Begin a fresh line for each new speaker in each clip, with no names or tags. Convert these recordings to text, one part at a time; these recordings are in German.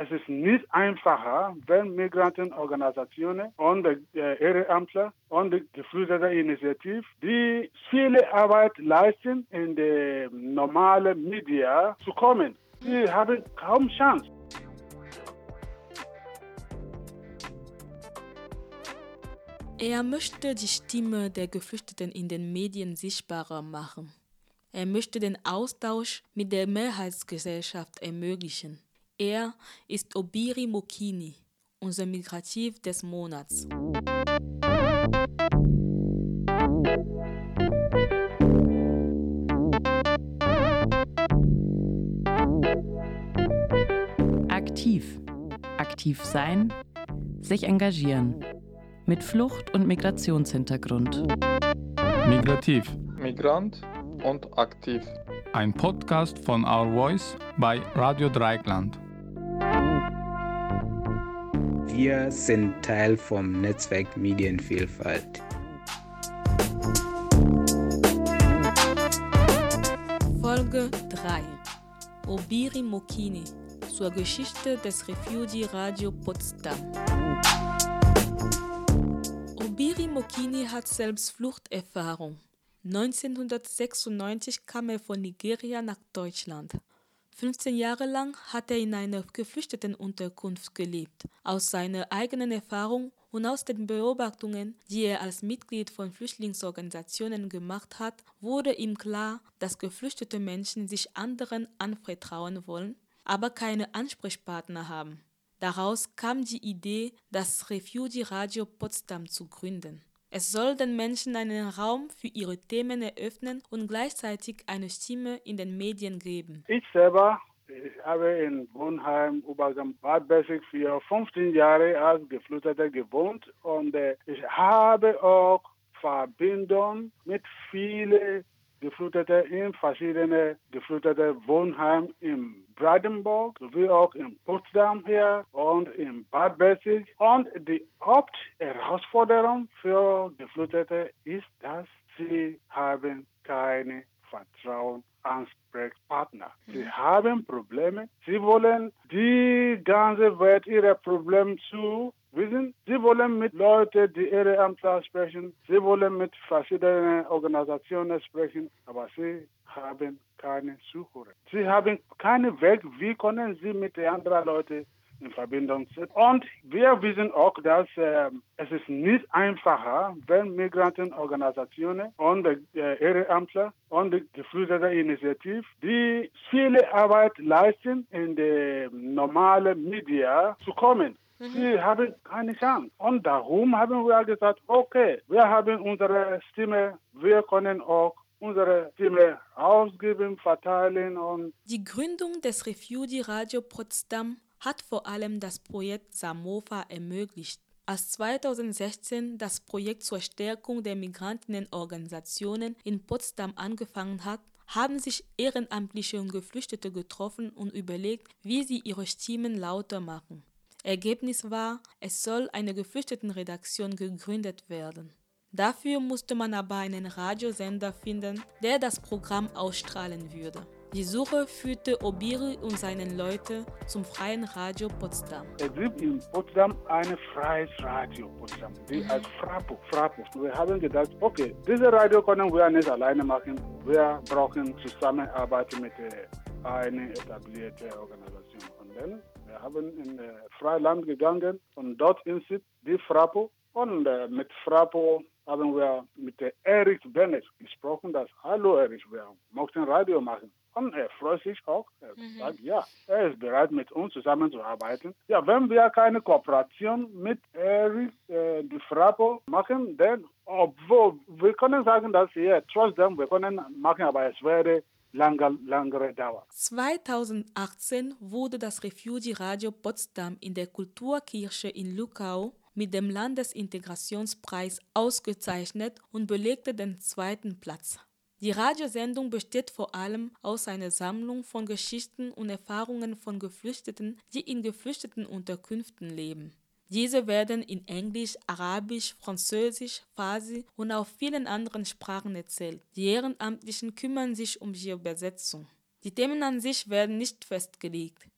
Es ist nicht einfacher, wenn Migrantenorganisationen und äh, Ehrenamtler und geflüchtete Initiative, die viele Arbeit leisten, in die normalen Medien zu kommen. Sie haben kaum Chance.
Er möchte die Stimme der Geflüchteten in den Medien sichtbarer machen. Er möchte den Austausch mit der Mehrheitsgesellschaft ermöglichen. Er ist Obiri Mokini, unser Migrativ des Monats.
Aktiv. Aktiv sein, sich engagieren mit Flucht- und Migrationshintergrund.
Migrativ.
Migrant und aktiv.
Ein Podcast von Our Voice bei Radio Dreieckland.
Wir sind Teil vom Netzwerk Medienvielfalt.
Folge 3 Obiri Mokini zur Geschichte des Refugee Radio Potsdam. Obiri Mokini hat selbst Fluchterfahrung. 1996 kam er von Nigeria nach Deutschland. 15 Jahre lang hat er in einer Geflüchtetenunterkunft gelebt. Aus seiner eigenen Erfahrung und aus den Beobachtungen, die er als Mitglied von Flüchtlingsorganisationen gemacht hat, wurde ihm klar, dass geflüchtete Menschen sich anderen anvertrauen wollen, aber keine Ansprechpartner haben. Daraus kam die Idee, das Refugee Radio Potsdam zu gründen. Es soll den Menschen einen Raum für ihre Themen eröffnen und gleichzeitig eine Stimme in den Medien geben.
Ich selber ich habe in Wohnheim, Obergam, Bad Bessig für 15 Jahre als Geflüchteter gewohnt und äh, ich habe auch Verbindung mit vielen Geflüchteten in verschiedene geflüchtete Wohnheim in Brandenburg sowie auch in Potsdam hier und in Bad Bessig. Und die Hauptherausforderung für Geflüchtete ist, dass sie haben keine Vertrauen Ansprechpartner. Sie haben Probleme. Sie wollen die ganze Welt ihre Probleme zu wissen. Sie wollen mit Leuten, die ihre Ämter sprechen. Sie wollen mit verschiedenen Organisationen sprechen, aber sie haben keine Suche. Sie haben keinen Weg, wie können sie mit anderen Leuten in Verbindung sind. Und wir wissen auch, dass äh, es ist nicht einfacher, wenn Migrantenorganisationen und äh, Ehrenamtler und die geflüchtete Initiative, die viele Arbeit leisten, in die normalen Medien zu kommen. Mhm. Sie haben keine Chance. Und darum haben wir gesagt, okay, wir haben unsere Stimme, wir können auch unsere Stimme ausgeben, verteilen und
die Gründung des Refugee Radio Potsdam hat vor allem das Projekt Samofa ermöglicht. Als 2016 das Projekt zur Stärkung der Migrantinnenorganisationen in Potsdam angefangen hat, haben sich Ehrenamtliche und Geflüchtete getroffen und überlegt, wie sie ihre Stimmen lauter machen. Ergebnis war, es soll eine Geflüchtetenredaktion gegründet werden. Dafür musste man aber einen Radiosender finden, der das Programm ausstrahlen würde. Die Suche führte Obiri und seinen Leute zum Freien Radio Potsdam.
Es gibt in Potsdam ein freies Radio Potsdam, die als Frapo. Frapo. Wir haben gedacht, okay, dieses Radio können wir nicht alleine machen. Wir brauchen Zusammenarbeit mit einer etablierten Organisation. Und dann wir haben in äh, Freiland gegangen und dort ist die Frapo. Und äh, mit Frapo haben wir mit Erich Bennett gesprochen, dass, hallo Erich, wir möchten Radio machen. Und er freut sich auch. Er mhm. sagt, ja, er ist bereit, mit uns zusammenzuarbeiten. Ja, wenn wir keine Kooperation mit Eric, äh, die Frapo machen, dann, obwohl, wir können sagen, dass wir trotzdem, wir können machen, aber es werde lange, langere Dauer.
2018 wurde das Refugee Radio Potsdam in der Kulturkirche in Lukau mit dem Landesintegrationspreis ausgezeichnet und belegte den zweiten Platz. Die Radiosendung besteht vor allem aus einer Sammlung von Geschichten und Erfahrungen von Geflüchteten, die in geflüchteten Unterkünften leben. Diese werden in Englisch, Arabisch, Französisch, Farsi und auf vielen anderen Sprachen erzählt. Die Ehrenamtlichen kümmern sich um die Übersetzung. Die Themen an sich werden nicht festgelegt.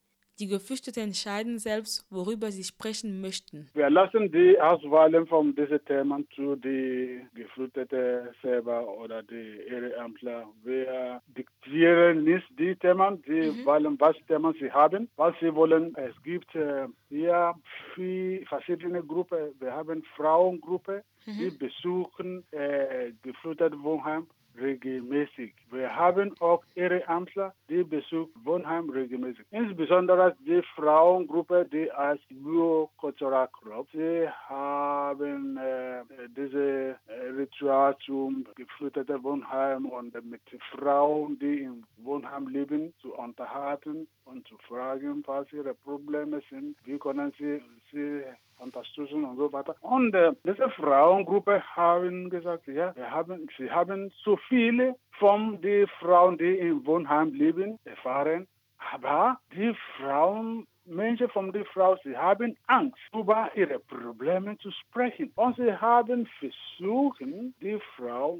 Die Geflüchteten entscheiden selbst, worüber sie sprechen möchten.
Wir lassen die Auswahlen von diesen Themen zu die Geflüchteten selber oder die Ehrenamtler. Wir diktieren nicht die Themen, sie mhm. wollen, was Themen sie haben, was sie wollen. Es gibt äh, hier vier verschiedene Gruppen. Wir haben Frauengruppe, mhm. die besuchen äh, geflüchtete Wohnheim regelmäßig. Wir haben auch Ehrenamtler, die besuchen Wohnheim regelmäßig. Insbesondere die Frauengruppe, die als Bio Cultural Club, sie haben äh, diese äh, Ritual zum geflüchteten Wohnheim und mit Frauen, die im Wohnheim leben, zu unterhalten und zu fragen, was ihre Probleme sind, wie können sie sie unterstützen und so weiter. Und äh, diese Frauengruppe haben gesagt, ja, wir haben, sie haben zu viele von den Frauen, die im Wohnheim leben, erfahren. Aber die Frauen Menschen von der Frau, sie haben Angst, über ihre Probleme zu sprechen. Und sie haben versucht, die Frau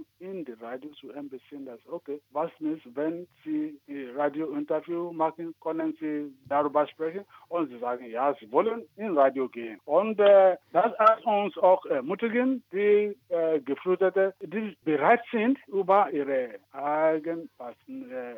Radio zu ein dass, okay, was ist, wenn sie ein Radiointerview machen, können sie darüber sprechen? Und sie sagen, ja, sie wollen in Radio gehen. Und äh, das hat uns auch ermutigen, die äh, Geflüchteten, die bereit sind, über ihre eigenen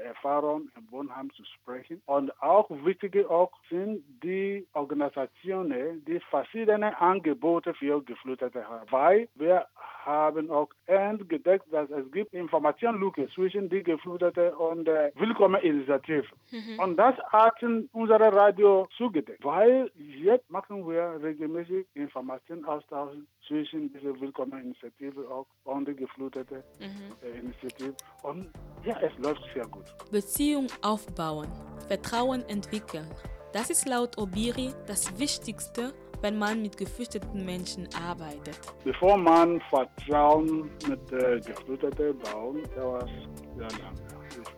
Erfahrungen Wohnheim zu sprechen. Und auch wichtige auch sind die Organisationen, die verschiedene Angebote für Geflüchtete haben. Weil wir haben auch entdeckt, dass es gibt Informationslücke zwischen die Geflüchteten und der Willkommeninitiative. Mhm. Und das hat unsere Radio zugedeckt. Weil jetzt machen wir regelmäßig Informationsaustausch zwischen dieser Willkommeninitiative auch und der Geflüchteten mhm. Initiative. Und ja, es läuft sehr gut.
Beziehung aufbauen, Vertrauen entwickeln. Das ist laut Obiri das Wichtigste, wenn man mit geflüchteten Menschen arbeitet.
Bevor man Vertrauen mit äh, Geflüchteten baut, dauert es sehr lange.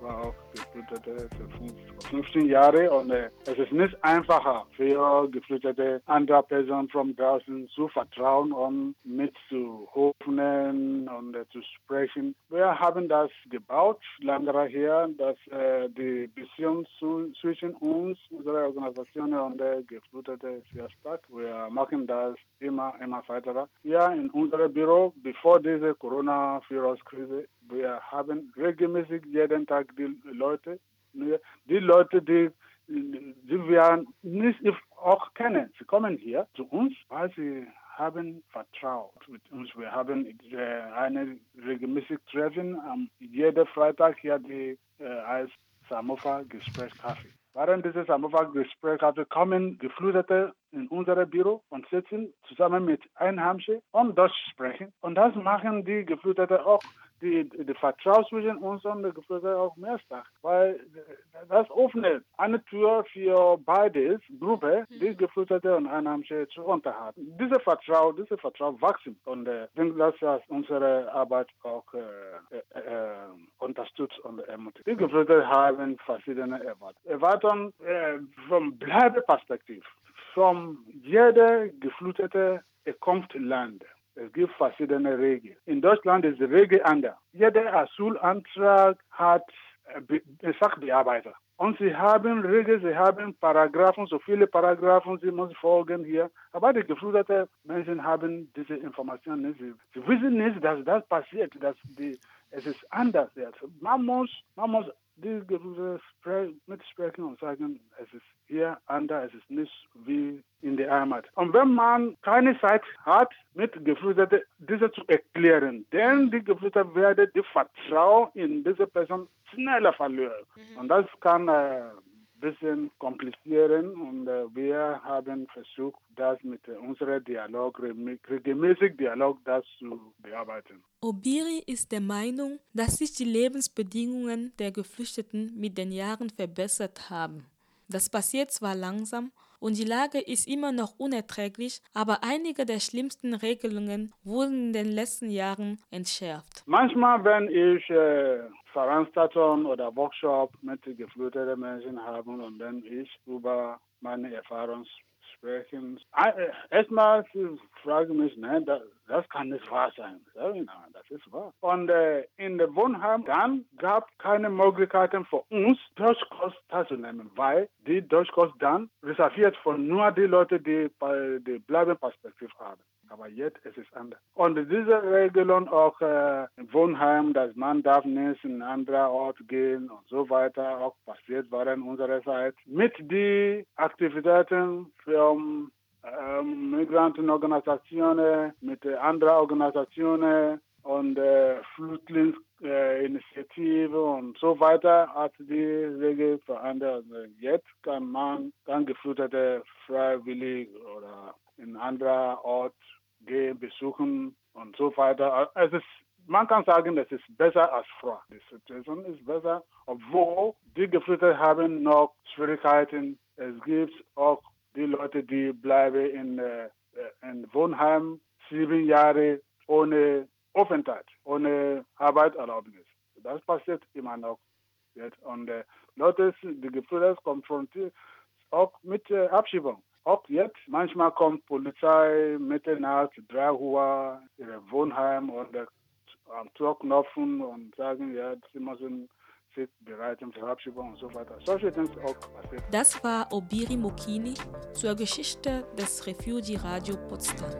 War auch Geflüchtete für 15 Jahre und äh, es ist nicht einfacher für Geflüchtete, andere Personen von draußen zu vertrauen und mitzuhoffen und äh, zu sprechen. Wir haben das gebaut, lange her, dass äh, die Beziehung zu, zwischen uns, unserer Organisation und der Geflüchteten sehr stark. Wir machen das immer, immer weiter. Ja, in unserem Büro, bevor diese Corona-Virus-Krise, wir haben regelmäßig jeden Tag die Leute, die Leute, die, die wir nicht auch kennen. Sie kommen hier zu uns, weil sie haben vertraut mit uns. Wir haben äh, eine regelmäßige Treffen am jeden Freitag hier die äh, als Samofa Gesprächskaffee. Während dieses Samofa Gesprächskaffee kommen Geflüchtete in unser Büro und sitzen zusammen mit Einheimischen und Deutsch sprechen. Und das machen die Geflüchteten auch die, die Vertrauen zwischen uns und den Geflüchteten auch mehr stark. Weil das öffnet eine Tür für beide Gruppen, die mhm. Geflüchtete und Einheimische zu unterhalten. Diese Vertrauen, diese Vertrauen wachsen und äh, denke, dass das unsere Arbeit auch äh, äh, äh, unterstützt und ermutigt. Die Geflüchteten haben verschiedene Erwartungen. Erwartungen äh, vom Bleibeperspektiv. Von jeder Geflüchtete kommt Land. Es gibt verschiedene Regeln. In Deutschland ist die Regel anders. Jeder Asylantrag hat äh, Sachbearbeiter. Und sie haben Regeln, sie haben Paragraphen, so viele Paragraphen, sie müssen folgen hier. Aber die geflüchteten Menschen haben diese Informationen nicht. Sie wissen nicht, dass das passiert, dass die, es ist anders jetzt. Man muss, man muss die Geflüchteten mitsprechen und sagen, es ist hier anders, es ist nicht wie in der Heimat. Und wenn man keine Zeit hat, mit Geflüchteten diese zu erklären, denn die Geflüchteten werden die Vertrauen in diese Person schneller verlieren. Mhm. Und das kann äh, bisschen komplizieren und äh, wir haben versucht, das mit unserem Dialog, regelmäßig Dialog, das zu bearbeiten.
Obiri ist der Meinung, dass sich die Lebensbedingungen der Geflüchteten mit den Jahren verbessert haben. Das passiert zwar langsam und die Lage ist immer noch unerträglich, aber einige der schlimmsten Regelungen wurden in den letzten Jahren entschärft.
Manchmal, wenn ich äh, Veranstaltungen oder Workshops mit geflüchteten Menschen habe und dann ich über meine Erfahrungen sprechen. Äh, erstmal frage ich mich, nein, das, kann nicht wahr sein. Nein, das ist wahr. Und äh, in der Wohnheim dann gab keine Möglichkeiten für uns, Deutschkurs teilzunehmen, weil die Deutschkurs dann reserviert von nur die Leute, die, die bleiben Perspektiv haben. Aber jetzt ist es anders. Und diese Regelung auch äh, im Wohnheim, dass man darf nicht in einen anderen Ort gehen und so weiter, auch passiert während unserer Zeit. Mit den Aktivitäten ähm, Migrantenorganisationen, mit anderen Organisationen und äh, Flüchtlingsinitiative äh, und so weiter hat die Regel verändert. Jetzt kann man kann Geflüchtete freiwillig oder in anderen Ort gehen, besuchen und so weiter. Es ist, man kann sagen, es ist besser als früher. Die Situation ist besser, obwohl die Geflüchteten haben noch Schwierigkeiten. Es gibt auch die Leute, die bleiben in, äh, in Wohnheim sieben Jahre ohne Aufenthalt, ohne Arbeitserlaubnis. Das passiert immer noch. Jetzt. Und äh, Leute, die Geflüchteten konfrontiert auch mit äh, Abschiebung. Auch jetzt, manchmal kommt Polizei Mitternacht, 3 Uhr, ihre Wohnheim und äh, am Tor knopfen und sagen, ja, sie müssen sich bereiten zur Abschiebung und so weiter. Solche Dinge auch passiert.
Das war Obiri Mokini zur Geschichte des Refugee Radio Potsdam.